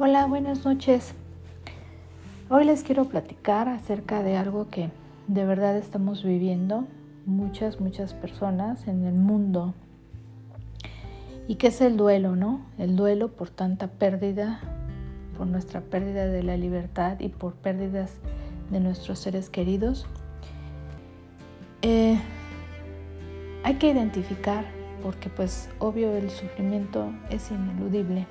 Hola, buenas noches. Hoy les quiero platicar acerca de algo que de verdad estamos viviendo muchas, muchas personas en el mundo y que es el duelo, ¿no? El duelo por tanta pérdida, por nuestra pérdida de la libertad y por pérdidas de nuestros seres queridos. Eh, hay que identificar, porque pues obvio el sufrimiento es ineludible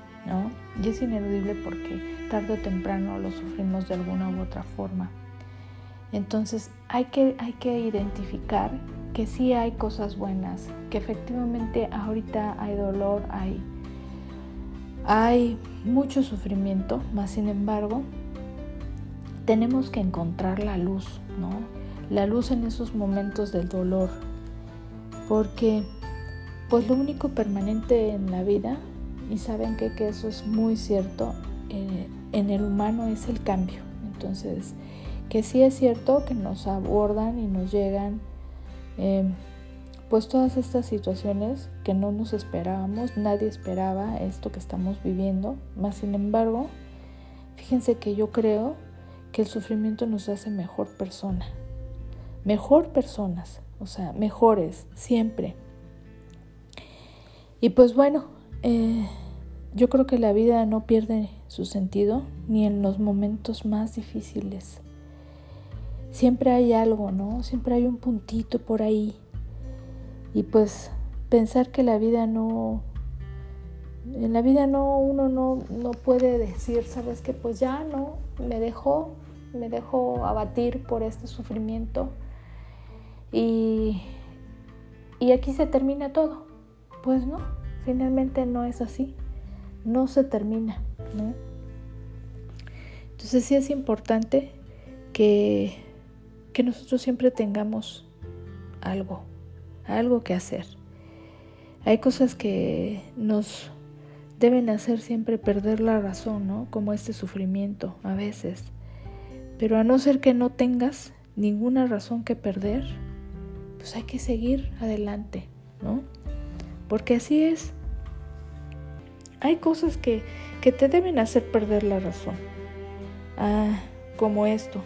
y es ineludible porque tarde o temprano lo sufrimos de alguna u otra forma. Entonces hay que, hay que identificar que sí hay cosas buenas, que efectivamente ahorita hay dolor, hay, hay mucho sufrimiento, más sin embargo tenemos que encontrar la luz, ¿no? La luz en esos momentos del dolor, porque pues lo único permanente en la vida y saben que, eso es muy cierto, eh, en el humano es el cambio. Entonces, que sí es cierto que nos abordan y nos llegan eh, pues todas estas situaciones que no nos esperábamos, nadie esperaba esto que estamos viviendo, más sin embargo, fíjense que yo creo que el sufrimiento nos hace mejor persona, mejor personas, o sea, mejores, siempre. Y pues bueno, eh, yo creo que la vida no pierde su sentido ni en los momentos más difíciles. Siempre hay algo, ¿no? Siempre hay un puntito por ahí. Y pues pensar que la vida no... En la vida no, uno no, no puede decir, sabes que pues ya no, me dejó, me dejó abatir por este sufrimiento. Y, y aquí se termina todo. Pues no, finalmente no es así, no se termina, ¿no? Entonces sí es importante que, que nosotros siempre tengamos algo, algo que hacer. Hay cosas que nos deben hacer siempre perder la razón, ¿no? Como este sufrimiento a veces. Pero a no ser que no tengas ninguna razón que perder, pues hay que seguir adelante, ¿no? Porque así es. Hay cosas que, te deben hacer perder la razón. Ah, como esto.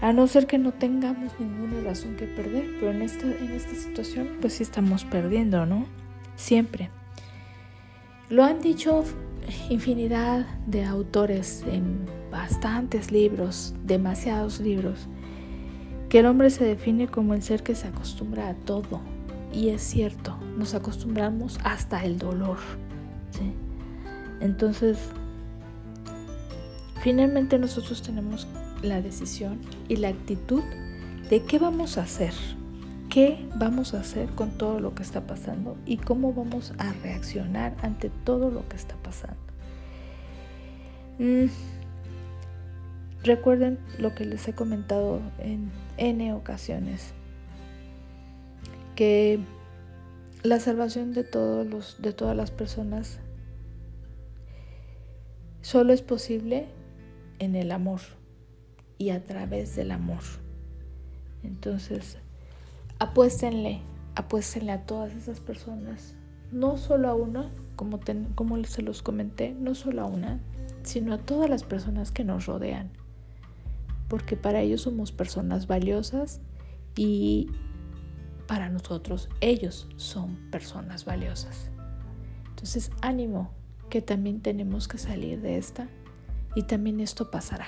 A no ser que no tengamos ninguna razón que perder, pero en esta, en esta situación pues sí estamos perdiendo, ¿no? Siempre. Lo han dicho infinidad de autores en bastantes libros, demasiados libros, que el hombre se define como el ser que se acostumbra a todo. Y es cierto, nos acostumbramos hasta el dolor. ¿sí? Entonces, finalmente nosotros tenemos la decisión y la actitud de qué vamos a hacer, qué vamos a hacer con todo lo que está pasando y cómo vamos a reaccionar ante todo lo que está pasando. Mm, recuerden lo que les he comentado en N ocasiones, que la salvación de, todos los, de todas las personas Solo es posible en el amor y a través del amor. Entonces, apuéstenle, apuéstenle a todas esas personas, no solo a una, como, como se los comenté, no solo a una, sino a todas las personas que nos rodean, porque para ellos somos personas valiosas y para nosotros ellos son personas valiosas. Entonces, ánimo, que también tenemos que salir de esta y también esto pasará.